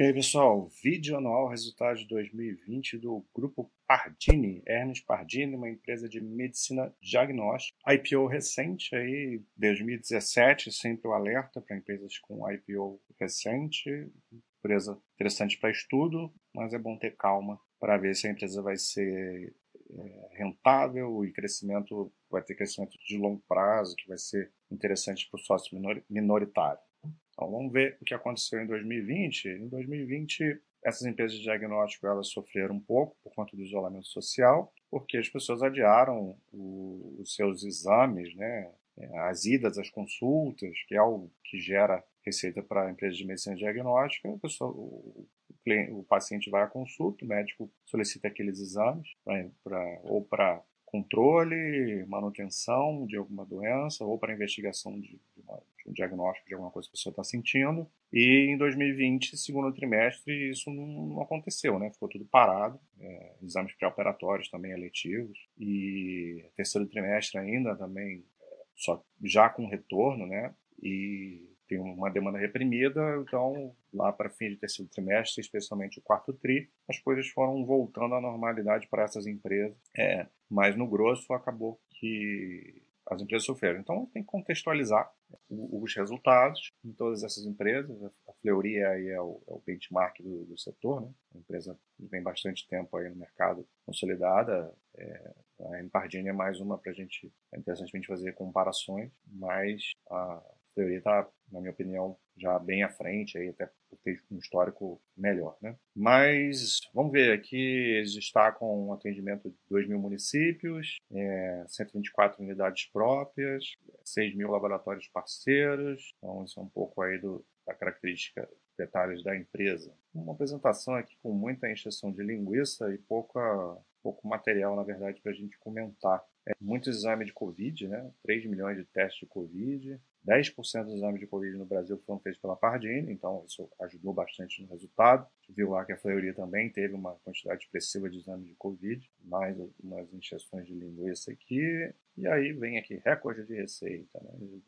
E aí, pessoal, vídeo anual resultado de 2020 do grupo Pardini, Ernest Pardini, uma empresa de medicina diagnóstica. IPO recente aí, 2017, sempre o alerta para empresas com IPO recente, empresa interessante para estudo, mas é bom ter calma para ver se a empresa vai ser é, rentável e crescimento vai ter crescimento de longo prazo, que vai ser interessante para o sócio minoritário. Então vamos ver o que aconteceu em 2020. Em 2020, essas empresas de diagnóstico elas sofreram um pouco por conta do isolamento social, porque as pessoas adiaram o, os seus exames, né, as idas às consultas, que é algo que gera receita para a empresa de medicina diagnóstica. A pessoa, o, cliente, o, paciente vai à consulta, o médico solicita aqueles exames pra, pra ou para controle, manutenção de alguma doença ou para investigação de, um diagnóstico de alguma coisa que a pessoa está sentindo. E em 2020, segundo trimestre, isso não, aconteceu, né? Ficou tudo parado. É, exames pré-operatórios também eletivos. E terceiro trimestre ainda também, só já com retorno, né? E tem uma demanda reprimida, então lá para fim de terceiro trimestre, especialmente o quarto tri, as coisas foram voltando à normalidade para essas empresas. É, mas no grosso acabou que as empresas sofreram. Então tem que contextualizar os resultados em todas essas empresas. A Fleury aí é o, é o benchmark do, do, setor, né? A empresa tem bastante tempo aí no mercado consolidada. É, a Empardini é mais uma para a gente, é interessante a gente fazer comparações, mas a Fleury está na minha opinião, já bem à frente, aí até ter um histórico melhor. Né? Mas vamos ver aqui, eles destacam um atendimento de 2 mil municípios, é, 124 unidades próprias, 6 mil laboratórios parceiros, então isso é um pouco aí do, da característica detalhes da empresa. Uma apresentação aqui com muita encheção de linguiça e pouca, pouco material, na verdade, para a gente comentar. É, muito exame de Covid, né? 3 milhões de testes de Covid, 10% dos exames de Covid no Brasil foram feitos pela Pardini, então isso ajudou bastante no resultado. Viu lá que a Fleury também teve uma quantidade expressiva de exames de Covid, mais umas injeções de linguiça aqui. E aí vem aqui, recorde de receita. Né?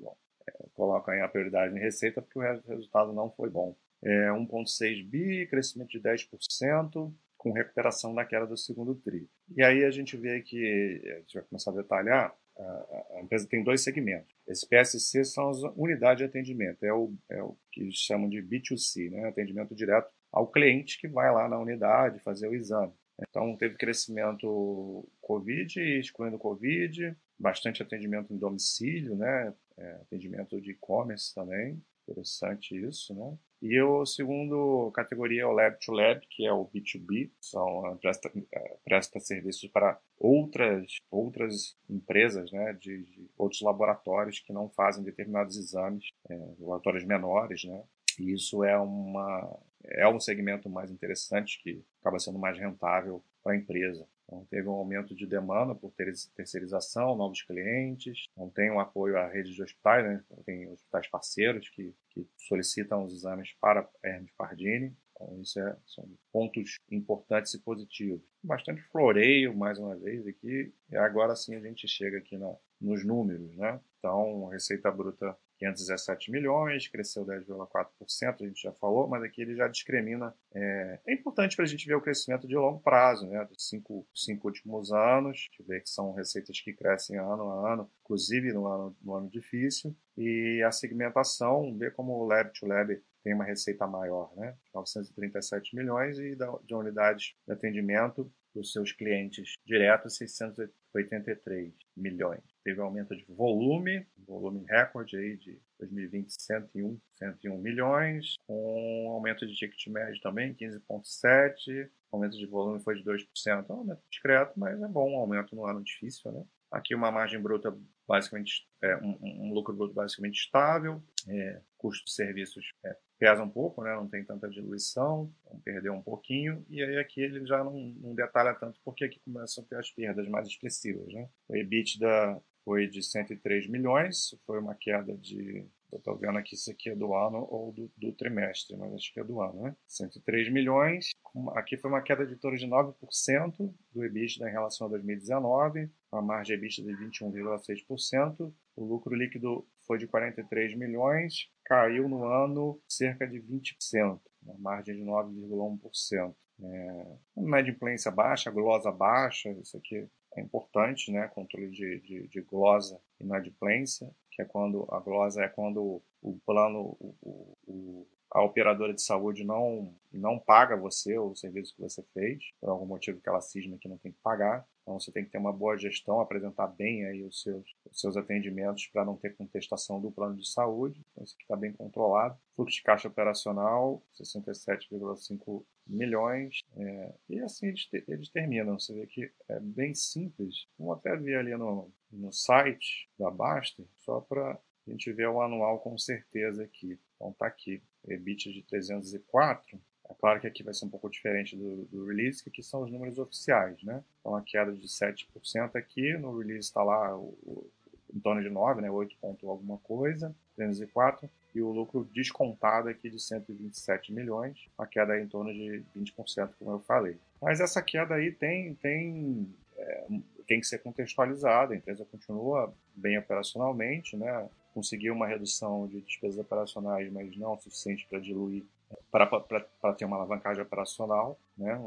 Bom, é, aí a prioridade em receita porque o resultado não foi bom. É 1,6 bi, crescimento de 10%, com recuperação da queda do segundo TRI. E aí a gente vê que, a gente vai começar a detalhar, a, empresa tem dois segmentos. Esse PSC são as unidades de atendimento, é o, é o que chamam de B2C, né? atendimento direto ao cliente que vai lá na unidade fazer o exame. Então, teve crescimento Covid, excluindo Covid, bastante atendimento em domicílio, né? É, atendimento de e-commerce também, interessante isso, né? E o segundo categoria é o Lab to Lab, que é o B2B, são presta, é, presta serviços para outras outras empresas, né, de, de, outros laboratórios que não fazem determinados exames, é, laboratórios menores, né. E isso é uma é um segmento mais interessante que acaba sendo mais rentável para a empresa. Então, teve um aumento de demanda por terceirização, novos clientes, não tem um apoio à rede de hospitais, né? tem hospitais parceiros que, que solicitam os exames para Hermes Pardini. Então, isso é, são pontos importantes e positivos. Bastante floreio, mais uma vez, aqui, e agora sim a gente chega aqui na, nos números. Né? Então, receita bruta 517 milhões, cresceu 10,4%, a gente já falou, mas aqui ele já discrimina. É, é importante para a gente ver o crescimento de longo prazo, né, dos cinco, cinco últimos anos, a gente vê que são receitas que crescem ano a ano, inclusive no ano, no ano difícil, e a segmentação, ver como o Lab to Lab tem uma receita maior, né, 937 milhões, e de unidades de atendimento dos seus clientes diretos, 683 milhões teve um aumento de volume, volume recorde aí de 2020, 101, 101 milhões, com um aumento de ticket médio também, 15,7%, o aumento de volume foi de 2%, é um aumento discreto, mas é bom, um aumento no ano difícil, né? Aqui uma margem bruta basicamente, é, um, um, lucro bruto basicamente estável, é, custo de serviços é, pesa um pouco, né? não tem tanta diluição, perdeu um pouquinho, e aí aqui ele já não, não detalha tanto porque aqui começam a ter as perdas mais expressivas. Né? O EBITDA foi de 103 milhões, foi uma queda de. Eu estou vendo aqui se aqui é do ano ou do, do, trimestre, mas acho que é do ano, né? 103 milhões. Aqui foi uma queda de torno de 9% do EBITDA em relação a 2019, uma margem EBITDA de 21,6%. O lucro líquido foi de 43 milhões, caiu no ano cerca de 20%. uma margem de 9,1%. É, inadimplência baixa, glosa baixa, isso aqui é importante, né? Controle de, de, de glosa e inadimplência, que é quando a glosa é quando o plano, o, o, a operadora de saúde não, não paga você o serviço que você fez, por algum motivo que ela cisma que não tem que pagar. Então você tem que ter uma boa gestão, apresentar bem aí os seus, os seus atendimentos para não ter contestação do plano de saúde. Então isso aqui está bem controlado. Fluxo de caixa operacional, 67,5 milhões. É, e assim eles, eles, terminam. Você vê que é bem simples. Vamos até ver ali no, no site da Baster, só para a gente ver o anual com certeza aqui. Então tá aqui, EBIT de 304. É claro que aqui vai ser um pouco diferente do, do release, que aqui são os números oficiais, né? Então a queda de 7% aqui, no release está lá o, em torno de 9, né? 8 ponto alguma coisa, 304 e o lucro descontado aqui de 127 milhões, a queda em torno de 20%, como eu falei. Mas essa queda aí tem, tem, é, tem que ser contextualizada, a empresa continua bem operacionalmente, né? conseguiu uma redução de despesas operacionais, mas não suficiente para diluir, para ter uma alavancagem operacional, né?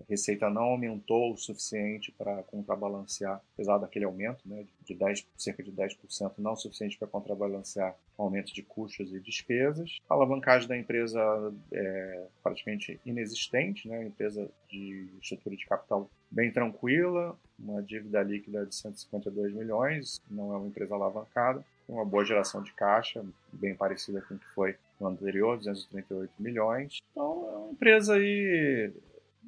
A receita não aumentou o suficiente para contrabalancear, apesar daquele aumento né, de 10, cerca de 10%, não o suficiente para contrabalancear o aumento de custos e despesas. A alavancagem da empresa é praticamente inexistente, né, empresa de estrutura de capital bem tranquila, uma dívida líquida de 152 milhões, não é uma empresa alavancada, uma boa geração de caixa, bem parecida com o que foi no ano anterior, 238 milhões. Então, é uma empresa aí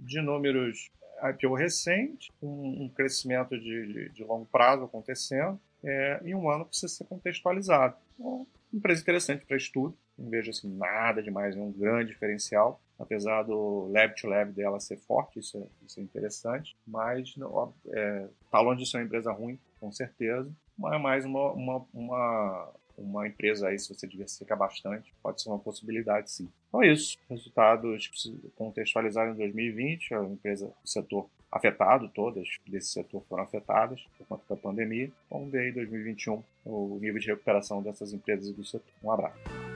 de números IPO recente, um, um crescimento de, de, de, longo prazo acontecendo, é, e um ano precisa ser contextualizado. Então, empresa interessante para estudo, não vejo assim, nada demais, um grande diferencial, apesar do lab to lab dela ser forte, isso é, isso é interessante, mas está é, tá longe de ser uma empresa ruim, com certeza, mas é mais uma, uma, uma uma empresa aí, se você diversificar bastante, pode ser uma possibilidade sim. Então é isso. Resultados contextualizados em 2020, a empresa, o setor afetado, todas desse setor foram afetadas por conta da pandemia. Vamos ver aí 2021 o nível de recuperação dessas empresas e do setor. Um abraço.